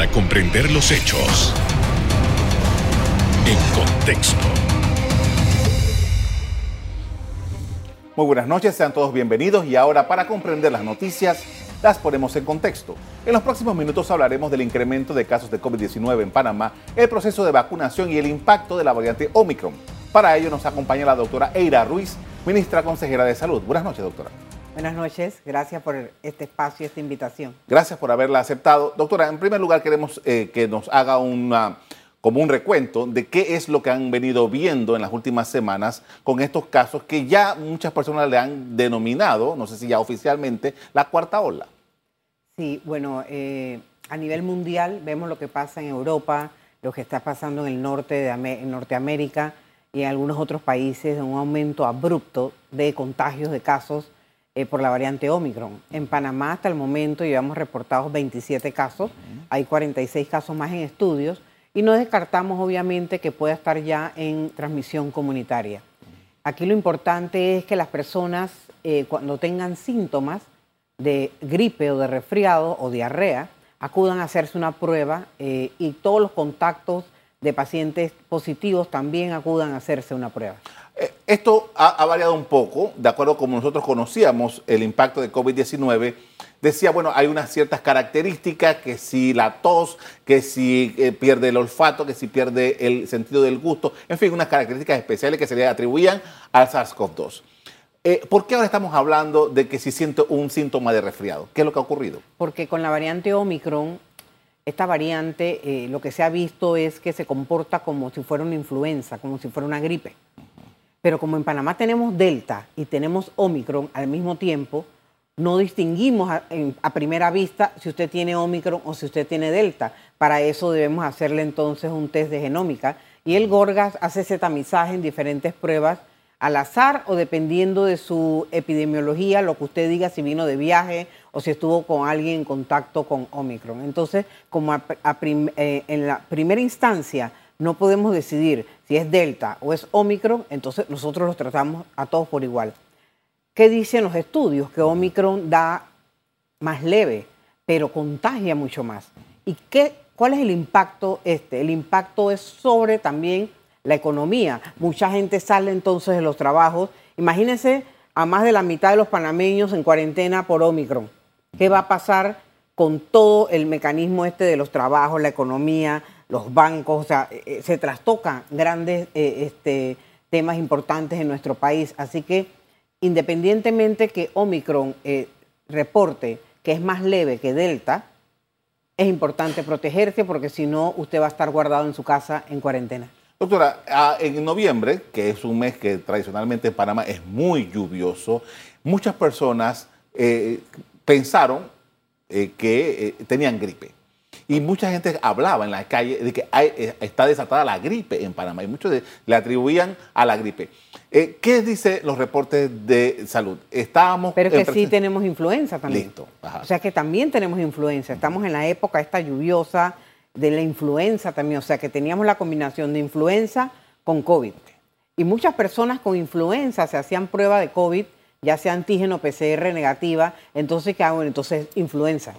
para comprender los hechos en contexto. Muy buenas noches, sean todos bienvenidos y ahora para comprender las noticias las ponemos en contexto. En los próximos minutos hablaremos del incremento de casos de COVID-19 en Panamá, el proceso de vacunación y el impacto de la variante Omicron. Para ello nos acompaña la doctora Eira Ruiz, ministra consejera de Salud. Buenas noches, doctora. Buenas noches, gracias por este espacio y esta invitación. Gracias por haberla aceptado. Doctora, en primer lugar queremos eh, que nos haga una como un recuento de qué es lo que han venido viendo en las últimas semanas con estos casos que ya muchas personas le han denominado, no sé si ya oficialmente, la cuarta ola. Sí, bueno, eh, a nivel mundial vemos lo que pasa en Europa, lo que está pasando en el norte de Norteamérica y en algunos otros países, un aumento abrupto de contagios de casos eh, por la variante Omicron. En Panamá hasta el momento llevamos reportados 27 casos, hay 46 casos más en estudios y no descartamos obviamente que pueda estar ya en transmisión comunitaria. Aquí lo importante es que las personas eh, cuando tengan síntomas de gripe o de resfriado o diarrea acudan a hacerse una prueba eh, y todos los contactos de pacientes positivos también acudan a hacerse una prueba. Eh, esto ha, variado un poco, de acuerdo como nosotros conocíamos el impacto de COVID-19. Decía, bueno, hay unas ciertas características, que si la tos, que si eh, pierde el olfato, que si pierde el sentido del gusto, en fin, unas características especiales que se le atribuían al SARS-CoV-2. Eh, ¿Por qué ahora estamos hablando de que si siento un síntoma de resfriado? ¿Qué es lo que ha ocurrido? Porque con la variante Omicron, esta variante, lo que se ha visto es que se comporta como si fuera una influenza, como si fuera una gripe. Pero como en Panamá tenemos Delta y tenemos Omicron al mismo tiempo, no distinguimos a, primera vista si usted tiene Omicron o si usted tiene Delta. Para eso debemos hacerle entonces un test de genómica. Y el Gorgas hace ese tamizaje en diferentes pruebas al azar o dependiendo de su epidemiología, lo que usted diga, si vino de viaje o si estuvo con alguien en contacto con Omicron. Entonces, como eh, en la primera instancia no podemos decidir si es Delta o es Omicron, entonces nosotros los tratamos a todos por igual. ¿Qué dicen los estudios? Que Omicron da más leve, pero contagia mucho más. ¿Y qué, cuál es el impacto este? El impacto es sobre también la economía. Mucha gente sale entonces de los trabajos. Imagínense a más de la mitad de los panameños en cuarentena por Omicron. ¿Qué va a pasar con todo el mecanismo este de los trabajos, la economía, los bancos, o sea, eh, eh, se trastocan grandes eh, este, temas importantes en nuestro país. Así que independientemente que Omicron reporte que es más leve que Delta, es importante protegerse porque si no, usted va a estar guardado en su casa en cuarentena. Doctora, ah, en noviembre, que es un mes que tradicionalmente en Panamá es muy lluvioso, muchas personas pensaron que tenían gripe. Y mucha gente hablaba en la calle de que eh, está desatada la gripe en Panamá y muchos le atribuían a la gripe. Eh, ¿Qué dicen los reportes de salud? Estábamos. Pero que sí tenemos influenza también. Listo. O sea que también tenemos influenza. Estamos en la época esta lluviosa de la influenza también. O sea que teníamos la combinación de influenza con COVID. Y muchas personas con influenza se hacían prueba de COVID, ya sea antígeno PCR negativa. Entonces, ¿qué hago? Entonces, influenza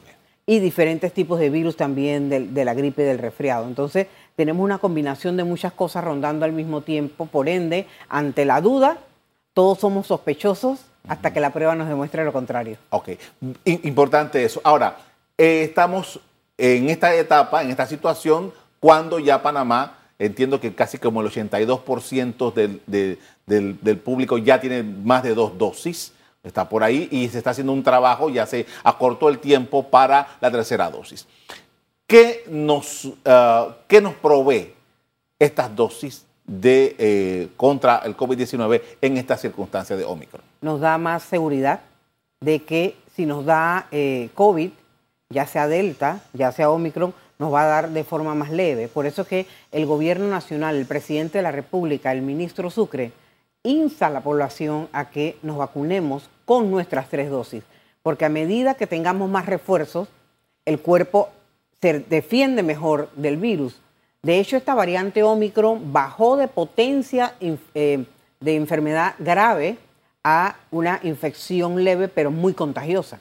y diferentes tipos de virus también de, la gripe y del resfriado. Entonces, tenemos una combinación de muchas cosas rondando al mismo tiempo. Por ende, ante la duda, todos somos sospechosos hasta que la prueba nos demuestre lo contrario. Ok, importante eso. Ahora, eh, estamos en esta etapa, en esta situación, cuando ya Panamá, entiendo que casi como el 82% del, del público ya tiene más de dos dosis está por ahí y se está haciendo un trabajo, ya se acortó el tiempo para la tercera dosis. ¿Qué nos, uh, nos provee estas dosis de, eh, contra el COVID-19 en estas circunstancias de Omicron? Nos da más seguridad de que si nos da eh, COVID, ya sea Delta, ya sea Omicron, nos va a dar de forma más leve. Por eso es que el gobierno nacional, el presidente de la República, el ministro Sucre, insta a la población a que nos vacunemos con nuestras tres dosis, porque a medida que tengamos más refuerzos, el cuerpo se defiende mejor del virus. De hecho, esta variante Omicron bajó de potencia eh, de enfermedad grave a una infección leve pero muy contagiosa.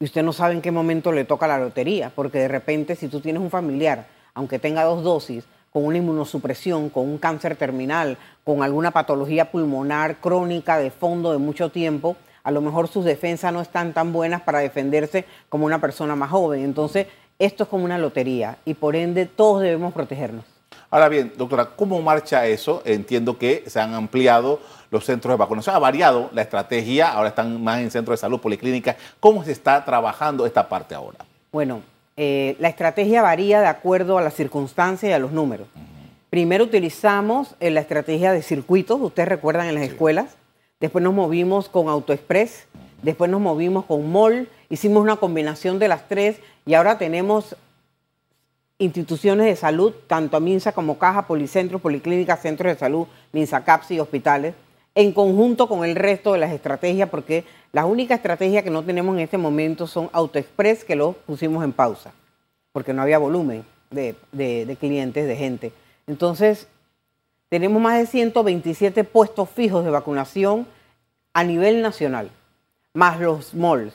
y usted no sabe en qué momento le toca la lotería, porque de repente si tú tienes un familiar, aunque tenga dos dosis, con una inmunosupresión, con un cáncer terminal, con alguna patología pulmonar crónica de fondo de mucho tiempo, a lo mejor sus defensas no están tan buenas para defenderse como una persona más joven. Entonces, esto es como una lotería y por ende todos debemos protegernos. Ahora bien, doctora, ¿cómo marcha eso? Entiendo que se han ampliado los centros de vacunación, ha variado la estrategia, ahora están más en centros de salud, policlínicas. ¿Cómo se está trabajando esta parte ahora? Bueno, eh, la estrategia varía de acuerdo a las circunstancias y a los números. Primero utilizamos eh, la estrategia de circuitos, ustedes recuerdan en las escuelas, después nos movimos con AutoExpress, después nos movimos con MOL, hicimos una combinación de las tres y ahora tenemos instituciones de salud, tanto a MINSA como Caja, Policentros, Policlínicas, Centros de Salud, MINSA CAPS y hospitales, en conjunto con el resto de las estrategias, porque las únicas estrategias que no tenemos en este momento son AutoExpress, que lo pusimos en pausa, porque no había volumen de, de clientes, de gente. Entonces, tenemos más de 127 puestos fijos de vacunación a nivel nacional, más los malls,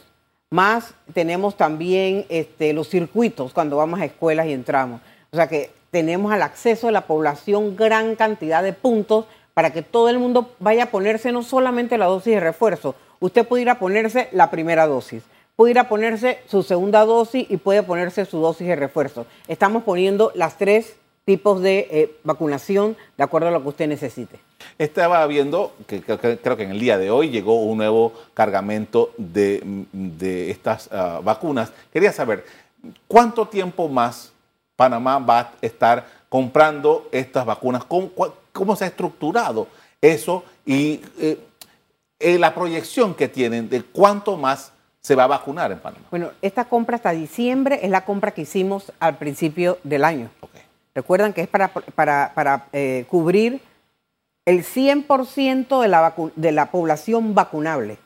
más tenemos también este, los circuitos cuando vamos a escuelas y entramos. O sea que tenemos al acceso de la población gran cantidad de puntos para que todo el mundo vaya a ponerse no solamente la dosis de refuerzo, usted puede ir a ponerse la primera dosis, puede ir a ponerse su segunda dosis y puede ponerse su dosis de refuerzo. Estamos poniendo las tres tipos de eh, vacunación de acuerdo a lo que usted necesite. Estaba viendo que, creo que en el día de hoy llegó un nuevo cargamento de, estas ah, vacunas. Quería saber, ¿cuánto tiempo más Panamá va a estar comprando estas vacunas? ¿Cómo, se ha estructurado eso? Y eh, eh, la proyección que tienen de cuánto más se va a vacunar en Panamá. Bueno, esta compra hasta diciembre es la compra que hicimos al principio del año. Recuerdan que es para, para, eh, cubrir el 100% de la, de la población vacunable.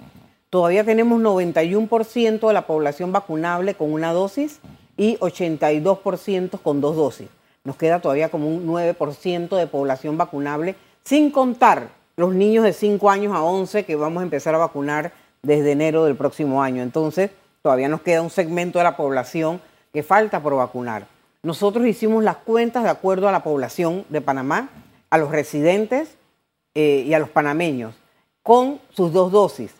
Todavía tenemos 91% de la población vacunable con una dosis y 82% con dos dosis. Nos queda todavía como un 9% de población vacunable, sin contar los niños de 5 años a 11 que vamos a empezar a vacunar desde enero del próximo año. Entonces, todavía nos queda un segmento de la población que falta por vacunar. Nosotros hicimos las cuentas de acuerdo a la población de Panamá, a los residentes eh, y a los panameños, con sus dos dosis.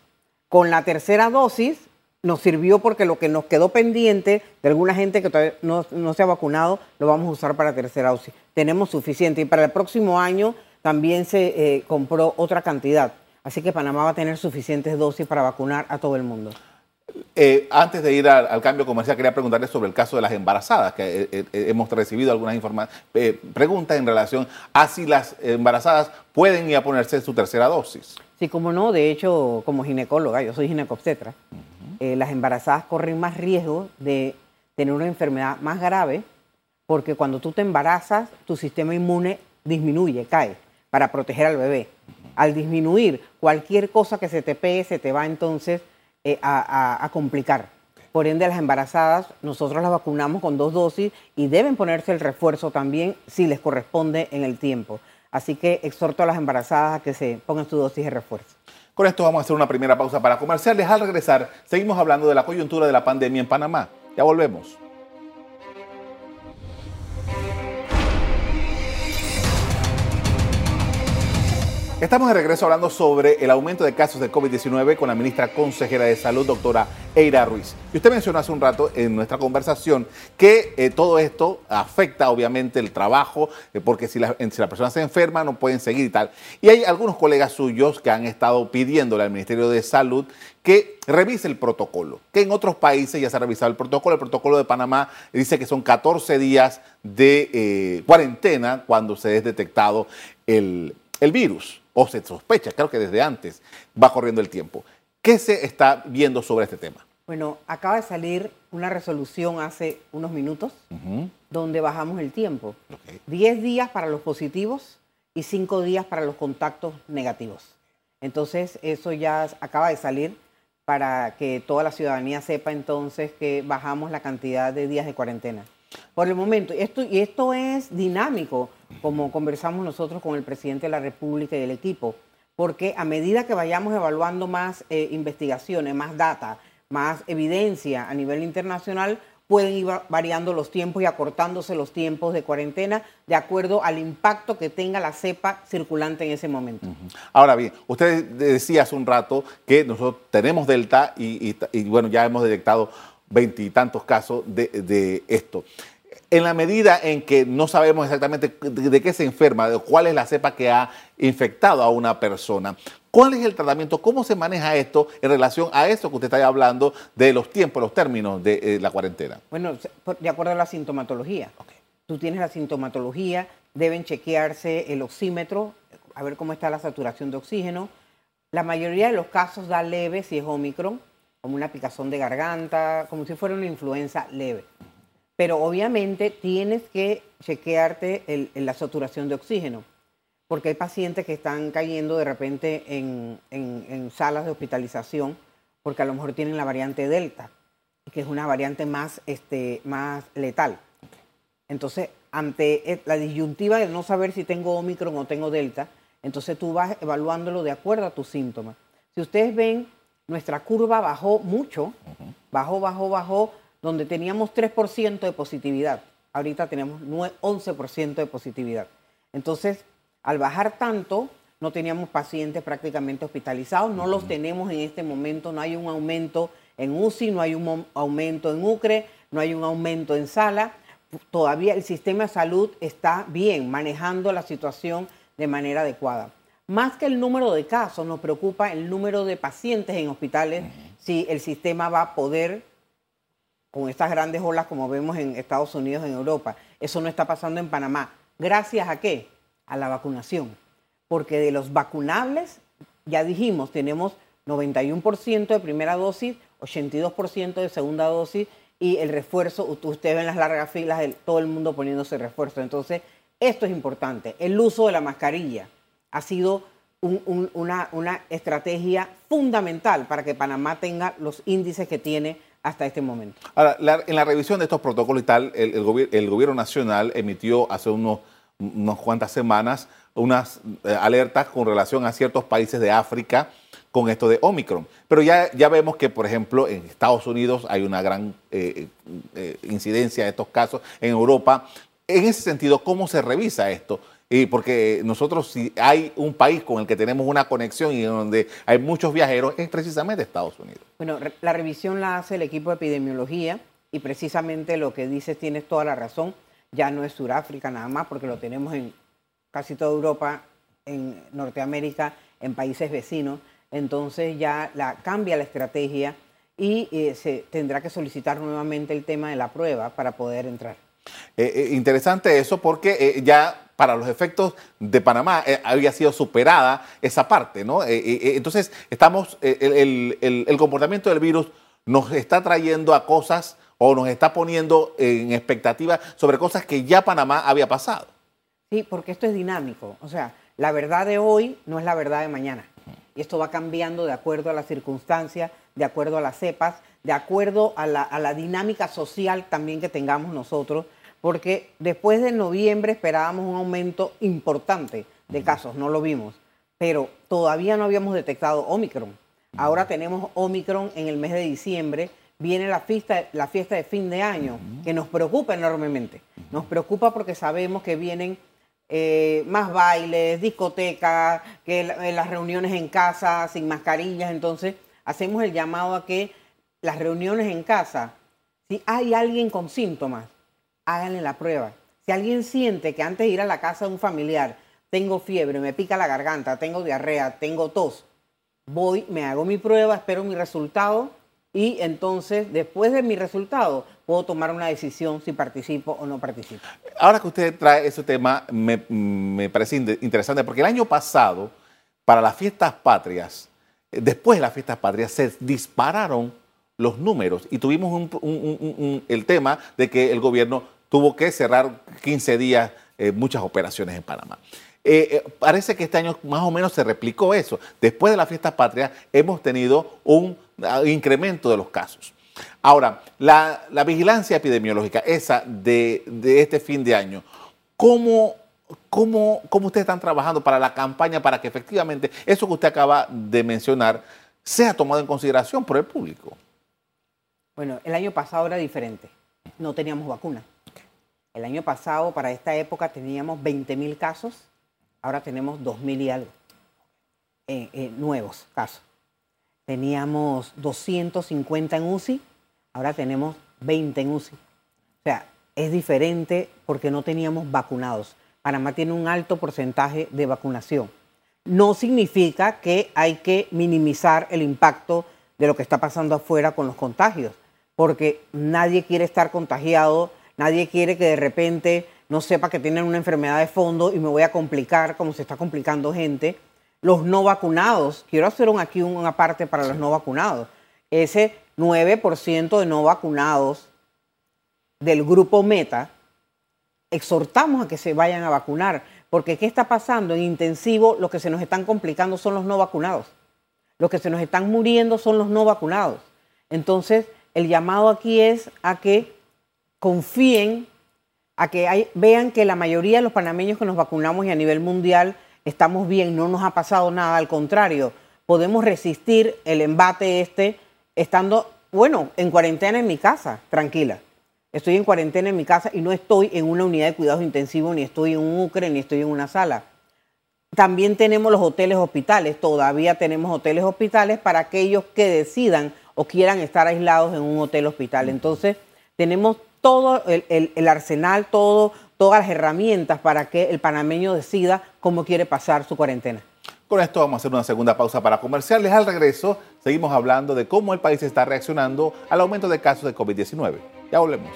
Con la tercera dosis nos sirvió porque lo que nos quedó pendiente de alguna gente que todavía no, se ha vacunado, lo vamos a usar para tercera dosis. Tenemos suficiente y para el próximo año también se eh, compró otra cantidad. Así que Panamá va a tener suficientes dosis para vacunar a todo el mundo. Eh, antes de ir al, cambio comercial, quería preguntarle sobre el caso de las embarazadas, que eh, hemos recibido algunas preguntas en relación a si las embarazadas pueden ir a ponerse su tercera dosis. Sí, como no, de hecho, como ginecóloga, yo soy ginecobstetra, las embarazadas corren más riesgo de tener una enfermedad más grave, porque cuando tú te embarazas, tu sistema inmune disminuye, cae, para proteger al bebé. Al disminuir, cualquier cosa que se te pegue, se te va entonces eh, a, complicar. Por ende, las embarazadas, nosotros las vacunamos con dos dosis y deben ponerse el refuerzo también si les corresponde en el tiempo. Así que exhorto a las embarazadas a que se pongan su dosis de refuerzo. Con esto vamos a hacer una primera pausa para comerciales. Al regresar, seguimos hablando de la coyuntura de la pandemia en Panamá. Ya volvemos. Estamos de regreso hablando sobre el aumento de casos de COVID-19 con la ministra consejera de Salud, doctora Eira Ruiz. Y usted mencionó hace un rato en nuestra conversación que eh, todo esto afecta obviamente el trabajo, eh, porque si la, si persona se enferma no pueden seguir y tal. Y hay algunos colegas suyos que han estado pidiéndole al Ministerio de Salud que revise el protocolo, que en otros países ya se ha revisado el protocolo. El protocolo de Panamá dice que son 14 días de eh, cuarentena cuando se es detectado el virus o se sospecha, creo que desde antes va corriendo el tiempo. ¿Qué se está viendo sobre este tema? Bueno, acaba de salir una resolución hace unos minutos donde bajamos el tiempo. 10 días para los positivos y 5 días para los contactos negativos. Entonces, eso ya acaba de salir para que toda la ciudadanía sepa entonces que bajamos la cantidad de días de cuarentena. Por el momento, esto, y esto es dinámico, como conversamos nosotros con el presidente de la República y el equipo, porque a medida que vayamos evaluando más eh, investigaciones, más data, más evidencia a nivel internacional, pueden ir variando los tiempos y acortándose los tiempos de cuarentena de acuerdo al impacto que tenga la cepa circulante en ese momento. Ahora bien, usted decía hace un rato que nosotros tenemos Delta y, bueno, ya hemos detectado veintitantos casos de, esto. En la medida en que no sabemos exactamente de, qué se enferma, de cuál es la cepa que ha infectado a una persona, ¿Cuál es el tratamiento? ¿Cómo se maneja esto en relación a eso que usted está hablando de los tiempos, los términos de eh, la cuarentena? Bueno, de acuerdo a la sintomatología. Tú tienes la sintomatología, deben chequearse el oxímetro, a ver cómo está la saturación de oxígeno. La mayoría de los casos da leve si es Omicron, como una picazón de garganta, como si fuera una influenza leve. Pero obviamente tienes que chequearte la saturación de oxígeno porque hay pacientes que están cayendo de repente en, salas de hospitalización porque a lo mejor tienen la variante Delta, que es una variante más, este, más letal. Entonces, ante e, la disyuntiva de no saber si tengo Omicron o tengo Delta, entonces tú vas evaluándolo de acuerdo a tus síntomas. Si ustedes ven, nuestra curva bajó mucho, bajó, bajó, bajó, donde teníamos 3% de positividad. Ahorita tenemos 11% de positividad. Entonces, al bajar tanto, no teníamos pacientes prácticamente hospitalizados, no los tenemos en este momento, no hay un aumento en UCI, no hay un aumento en UCRE, no hay un aumento en sala. Todavía el sistema de salud está bien manejando la situación de manera adecuada. Más que el número de casos, nos preocupa el número de pacientes en hospitales, si el sistema va a poder, con estas grandes olas como vemos en Estados Unidos, en Europa. Eso no está pasando en Panamá. ¿Gracias a qué? a la vacunación, porque de los vacunables, ya dijimos, tenemos 91% de primera dosis, 82% de segunda dosis y el refuerzo, usted ve en las largas filas de todo el mundo poniéndose refuerzo. Entonces, esto es importante. El uso de la mascarilla ha sido una, estrategia fundamental para que Panamá tenga los índices que tiene hasta este momento. Ahora, en la revisión de estos protocolos y tal, el, el gobierno nacional emitió hace unos unas cuantas semanas unas eh, alertas con relación a ciertos países de África con esto de Omicron. Pero ya, ya vemos que, por ejemplo, en Estados Unidos hay una gran eh, eh, incidencia de estos casos, en Europa. En ese sentido, ¿cómo se revisa esto? Y porque nosotros, si hay un país con el que tenemos una conexión y donde hay muchos viajeros, es precisamente Estados Unidos. Bueno, la revisión la hace el equipo de epidemiología y precisamente lo que dices tienes toda la razón ya no es Sudáfrica nada más, porque lo tenemos en casi toda Europa, en Norteamérica, en países vecinos. Entonces ya la, cambia la estrategia y eh, se tendrá que solicitar nuevamente el tema de la prueba para poder entrar. Eh, eh, interesante eso porque ya para los efectos de Panamá había sido superada esa parte, ¿no? entonces estamos, el, el comportamiento del virus nos está trayendo a cosas o nos está poniendo en expectativa sobre cosas que ya Panamá había pasado. Sí, porque esto es dinámico. O sea, la verdad de hoy no es la verdad de mañana. Y esto va cambiando de acuerdo a las circunstancias, de acuerdo a las cepas, de acuerdo a la, dinámica social también que tengamos nosotros, porque después de noviembre esperábamos un aumento importante de casos, no lo vimos, pero todavía no habíamos detectado Omicron. Ahora tenemos Omicron en el mes de diciembre viene la fiesta, la fiesta de fin de año, que nos preocupa enormemente. Nos preocupa porque sabemos que vienen eh, más bailes, discotecas, que eh, las reuniones en casa sin mascarillas. Entonces, hacemos el llamado a que las reuniones en casa, si hay alguien con síntomas, háganle la prueba. Si alguien siente que antes de ir a la casa de un familiar, tengo fiebre, me pica la garganta, tengo diarrea, tengo tos, voy, me hago mi prueba, espero mi resultado y entonces después de mi resultado puedo tomar una decisión si participo o no participo. Ahora que usted trae ese tema, me, parece interesante porque el año pasado, para las fiestas patrias, eh, después de las fiestas patrias, se dispararon los números y tuvimos el tema de que el gobierno tuvo que cerrar 15 días eh, muchas operaciones en Panamá. Eh, parece que este año más o menos se replicó eso. Después de las fiestas patrias hemos tenido un incremento de los casos. Ahora, la, vigilancia epidemiológica, esa de, este fin de año, ¿cómo, cómo, ¿cómo ustedes están trabajando para la campaña para que efectivamente eso que usted acaba de mencionar sea tomado en consideración por el público? Bueno, el año pasado era diferente. No teníamos vacuna. El año pasado, para esta época, teníamos 20 mil casos. Ahora tenemos 2 mil y algo. Eh, eh, nuevos casos. Teníamos 250 en UCI. Ahora tenemos 20 en UCI. O sea, es diferente porque no teníamos vacunados. Panamá tiene un alto porcentaje de vacunación. No significa que hay que minimizar el impacto de lo que está pasando afuera con los contagios, porque nadie quiere estar contagiado, nadie quiere que de repente no sepa que tienen una enfermedad de fondo y me voy a complicar como se está complicando gente. Los no vacunados, quiero hacer aquí una parte para los no vacunados. Ese 9% de no vacunados del grupo Meta, exhortamos a que se vayan a vacunar, porque ¿qué está pasando? En intensivo lo que se nos están complicando son los no vacunados. Los que se nos están muriendo son los no vacunados. Entonces, el llamado aquí es a que confíen, a que vean que la mayoría de los panameños que nos vacunamos y a nivel mundial estamos bien, no nos ha pasado nada, al contrario, podemos resistir el embate este estando, bueno, en cuarentena en mi casa, tranquila. Estoy en cuarentena en mi casa y no estoy en una unidad de cuidados intensivos, ni estoy en un UCRE, ni estoy en una sala. También tenemos los hoteles hospitales, todavía tenemos hoteles hospitales para aquellos que decidan o quieran estar aislados en un hotel hospital. Entonces, tenemos todo el, arsenal, todo, todas las herramientas para que el panameño decida cómo quiere pasar su cuarentena. Con esto vamos a hacer una segunda pausa para comerciales. Al regreso, seguimos hablando de cómo el país está reaccionando al aumento de casos de COVID-19. Ya volvemos.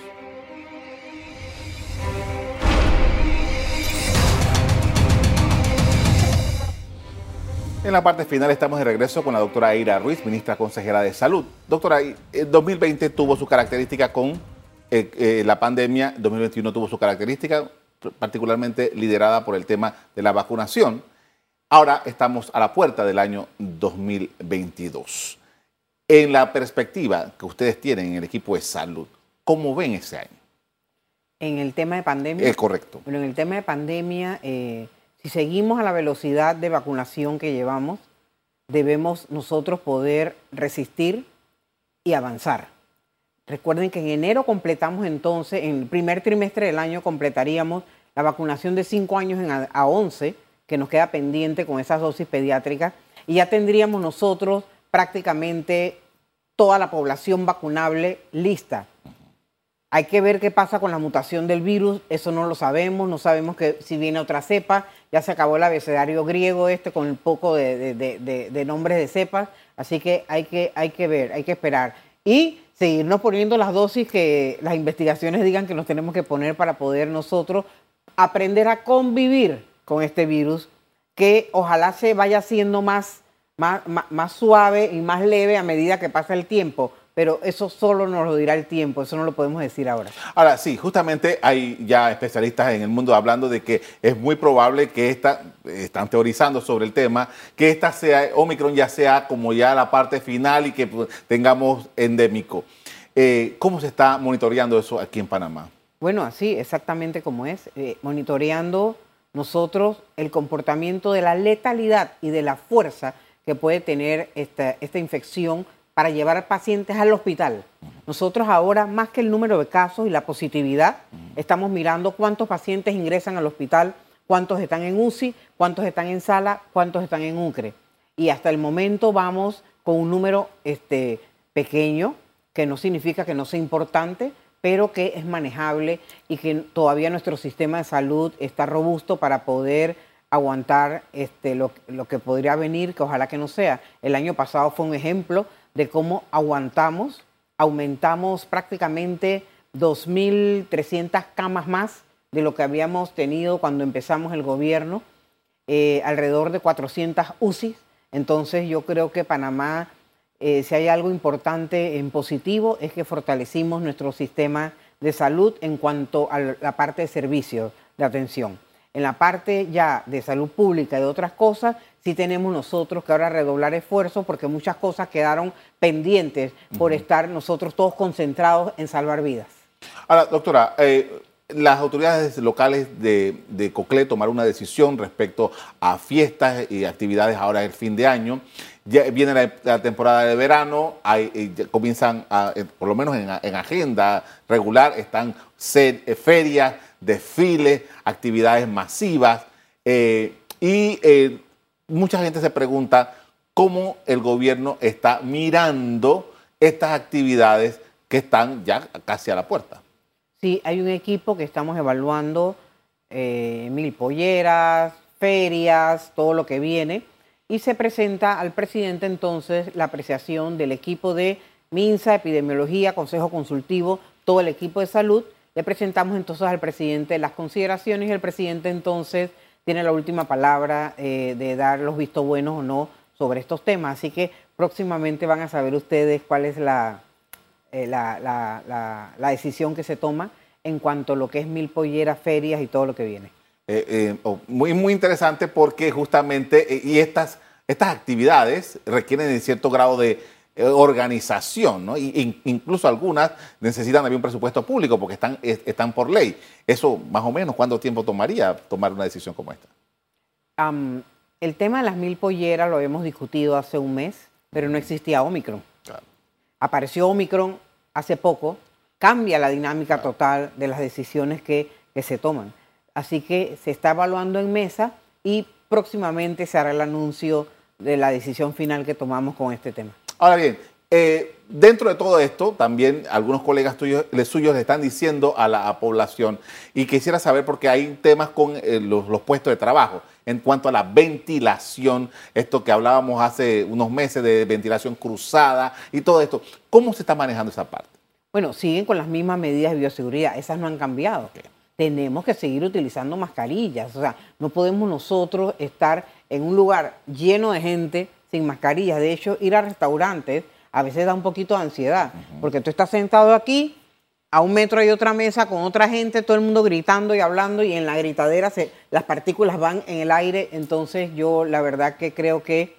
En la parte final estamos de regreso con la doctora Aira Ruiz, ministra consejera de Salud. Doctora, el 2020 tuvo su característica con eh, eh, la pandemia, 2021 tuvo su característica particularmente liderada por el tema de la vacunación. Ahora estamos a la puerta del año 2022. En la perspectiva que ustedes tienen en el equipo de salud, ¿cómo ven ese año? En el tema de pandemia. Es correcto. Bueno, en el tema de pandemia, eh, si seguimos a la velocidad de vacunación que llevamos, debemos nosotros poder resistir y avanzar. Recuerden que en enero completamos entonces, en el primer trimestre del año completaríamos la vacunación de 5 años a 11, que nos queda pendiente con esas dosis pediátricas, y ya tendríamos nosotros prácticamente toda la población vacunable lista. Hay que ver qué pasa con la mutación del virus, eso no lo sabemos, no sabemos que si viene otra cepa, ya se acabó el abecedario griego este con un poco de, nombres de cepas, así que hay, que hay que ver, hay que esperar. Y seguirnos poniendo las dosis que las investigaciones digan que nos tenemos que poner para poder nosotros aprender a convivir con este virus, que ojalá se vaya haciendo más, más, más suave y más leve a medida que pasa el tiempo pero eso solo nos lo dirá el tiempo, eso no lo podemos decir ahora. Ahora, sí, justamente hay ya especialistas en el mundo hablando de que es muy probable que esta, están teorizando sobre el tema, que esta sea, Omicron ya sea como ya la parte final y que pues, tengamos endémico. Eh, ¿Cómo se está monitoreando eso aquí en Panamá? Bueno, así, exactamente como es, eh, monitoreando nosotros el comportamiento de la letalidad y de la fuerza que puede tener esta, esta infección para llevar pacientes al hospital. Nosotros ahora, más que el número de casos y la positividad, estamos mirando cuántos pacientes ingresan al hospital, cuántos están en UCI, cuántos están en sala, cuántos están en UCRE. Y hasta el momento vamos con un número este, pequeño, que no significa que no sea importante, pero que es manejable y que todavía nuestro sistema de salud está robusto para poder aguantar este, lo, lo que podría venir, que ojalá que no sea. El año pasado fue un ejemplo de cómo aguantamos, aumentamos prácticamente 2.300 camas más de lo que habíamos tenido cuando empezamos el gobierno, eh, alrededor de 400 UCI. Entonces yo creo que Panamá, eh, si hay algo importante en positivo, es que fortalecimos nuestro sistema de salud en cuanto a la parte de servicios de atención. En la parte ya de salud pública y de otras cosas, sí tenemos nosotros que ahora redoblar esfuerzos porque muchas cosas quedaron pendientes por estar nosotros todos concentrados en salvar vidas. Ahora, doctora, eh, las autoridades locales de, de Coclé tomaron una decisión respecto a fiestas y actividades ahora el fin de año. Ya viene la, temporada de verano, hay, eh, comienzan, eh, por lo menos en, agenda regular, están eh, ferias, desfiles, actividades masivas. y mucha gente se pregunta cómo el gobierno está mirando estas actividades que están ya casi a la puerta. Sí, hay un equipo que estamos evaluando mil polleras, ferias, todo lo que viene y se presenta al presidente entonces la apreciación del equipo de MINSA, Epidemiología, Consejo Consultivo, todo el equipo de salud. Le presentamos entonces al presidente las consideraciones y el presidente entonces tiene la última palabra eh, de dar los vistos buenos o no sobre estos temas. Así que próximamente van a saber ustedes cuál es la, eh, la, decisión que se toma en cuanto a lo que es mil polleras, ferias y todo lo que viene. Eh, oh, muy, muy interesante porque justamente, y estas estas actividades requieren de cierto grado de eh, organización, ¿no? Y, incluso algunas necesitan también un presupuesto público porque están, están por ley. Eso, más o menos, ¿cuánto tiempo tomaría tomar una decisión como esta? el tema de las mil polleras lo habíamos discutido hace un mes, pero no existía Omicron. Apareció Omicron hace poco, cambia la dinámica total de las decisiones que, que se toman. Así que se está evaluando en mesa y próximamente se hará el anuncio de la decisión final que tomamos con este tema. Ahora bien, eh, dentro de todo esto, también algunos colegas tuyos, suyos le están diciendo a la población, y quisiera saber porque hay temas con eh, los, puestos de trabajo, en cuanto a la ventilación, esto que hablábamos hace unos meses de ventilación cruzada y todo esto, ¿cómo se está manejando esa parte? Bueno, siguen con las mismas medidas de bioseguridad, esas no han cambiado tenemos que seguir utilizando mascarillas. O sea, no podemos nosotros estar en un lugar lleno de gente sin mascarillas. De hecho, ir a restaurantes a veces da un poquito de ansiedad, porque tú estás sentado aquí, a un metro hay otra mesa con otra gente, todo el mundo gritando y hablando y en la gritadera se, las partículas van en el aire. Entonces yo la verdad que creo que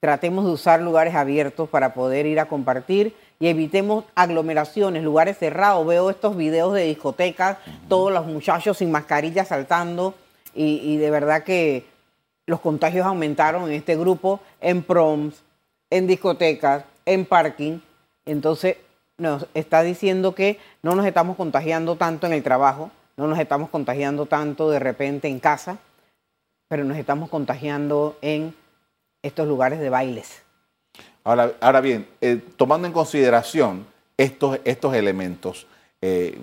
tratemos de usar lugares abiertos para poder ir a compartir y evitemos aglomeraciones, lugares cerrados. Veo estos videos de discotecas, todos los muchachos sin mascarilla saltando y, de verdad que los contagios aumentaron en este grupo, en proms, en discotecas, en parking. Entonces nos está diciendo que no nos estamos contagiando tanto en el trabajo, no nos estamos contagiando tanto de repente en casa, pero nos estamos contagiando en estos lugares de bailes. Ahora, ahora bien, eh, tomando en consideración estos, estos elementos, eh,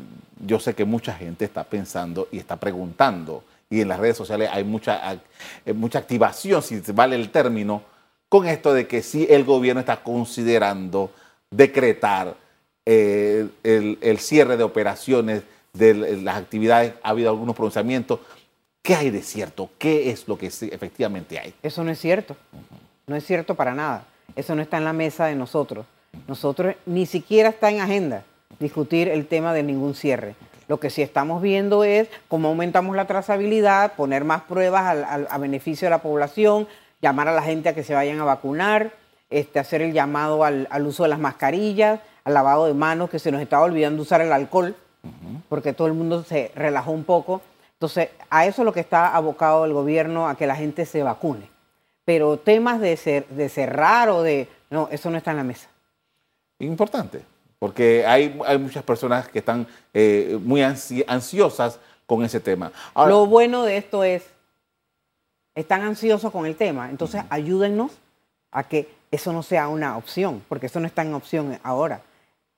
yo sé que mucha gente está pensando y está preguntando, y en las redes sociales hay mucha, eh, mucha activación, si vale el término, con esto de que si el gobierno está considerando decretar el, el, cierre de operaciones de las actividades, ha habido algunos pronunciamientos. ¿Qué hay de cierto? ¿Qué es lo que efectivamente hay? Eso no es cierto. No es cierto para nada. Eso no está en la mesa de nosotros. Nosotros ni siquiera está en agenda discutir el tema de ningún cierre. Lo que sí estamos viendo es cómo aumentamos la trazabilidad, poner más pruebas a beneficio de la población, llamar a la gente a que se vayan a vacunar, este, hacer el llamado al, uso de las mascarillas, al lavado de manos, que se nos estaba olvidando usar el alcohol, porque todo el mundo se relajó un poco. Entonces, a eso es lo que está abocado el gobierno, a que la gente se vacune pero temas de, cerrar o de... No, eso no está en la mesa. Importante, porque hay, hay muchas personas que están eh, muy ansiosas con ese tema. Lo bueno de esto es, están ansiosos con el tema, entonces ayúdennos a que eso no sea una opción, porque eso no está en opción ahora.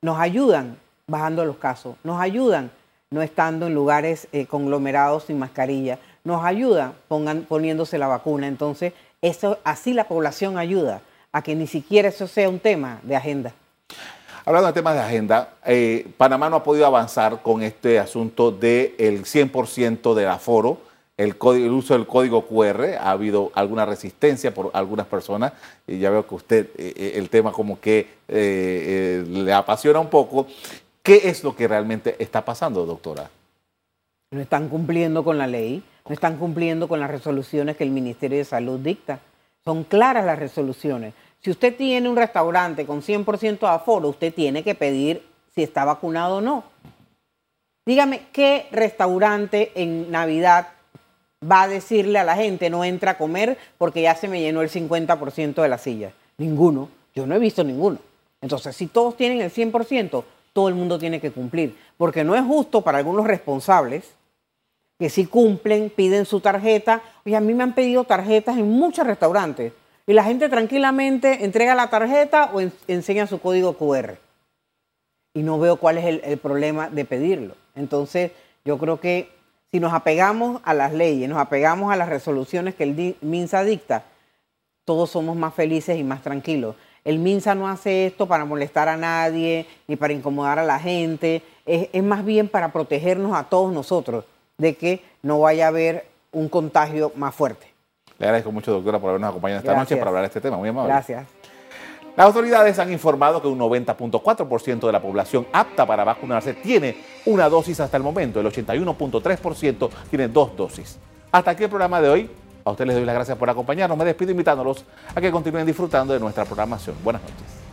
Nos ayudan bajando los casos, nos ayudan no estando en lugares eh, conglomerados sin mascarilla, nos ayudan pongan, poniéndose la vacuna. Entonces, eso, así la población ayuda a que ni siquiera eso sea un tema de agenda. Hablando de temas de agenda, eh, Panamá no ha podido avanzar con este asunto del 100% del aforo, el, uso del código QR. Ha habido alguna resistencia por algunas personas y ya veo que usted eh, eh, el tema como que le apasiona un poco. ¿Qué es lo que realmente está pasando, doctora? No están cumpliendo con la ley no están cumpliendo con las resoluciones que el Ministerio de Salud dicta. Son claras las resoluciones. Si usted tiene un restaurante con 100% de aforo, usted tiene que pedir si está vacunado o no. Dígame, ¿qué restaurante en Navidad va a decirle a la gente no entra a comer porque ya se me llenó el 50% de la silla? Ninguno. Yo no he visto ninguno. Entonces, si todos tienen el 100%, todo el mundo tiene que cumplir. Porque no es justo para algunos responsables que sí cumplen, piden su tarjeta. Oye, a mí me han pedido tarjetas en muchos restaurantes y la gente tranquilamente entrega la tarjeta o enseña su código QR. Y no veo cuál es el problema de pedirlo. Entonces, yo creo que si nos apegamos a las leyes, nos apegamos a las resoluciones que el MINSA dicta, todos somos más felices y más tranquilos. El MINSA no hace esto para molestar a nadie ni para incomodar a la gente, es, es más bien para protegernos a todos nosotros de que no vaya a haber un contagio más fuerte. Le agradezco mucho, doctora, por habernos acompañado esta noche para hablar de este tema. Muy amable. Gracias. Las autoridades han informado que un 90.4% de la población apta para vacunarse tiene una dosis hasta el momento. El 81.3% tiene dos dosis. Hasta aquí el programa de hoy. A ustedes les doy las gracias por acompañarnos. Me despido invitándolos a que continúen disfrutando de nuestra programación. Buenas noches.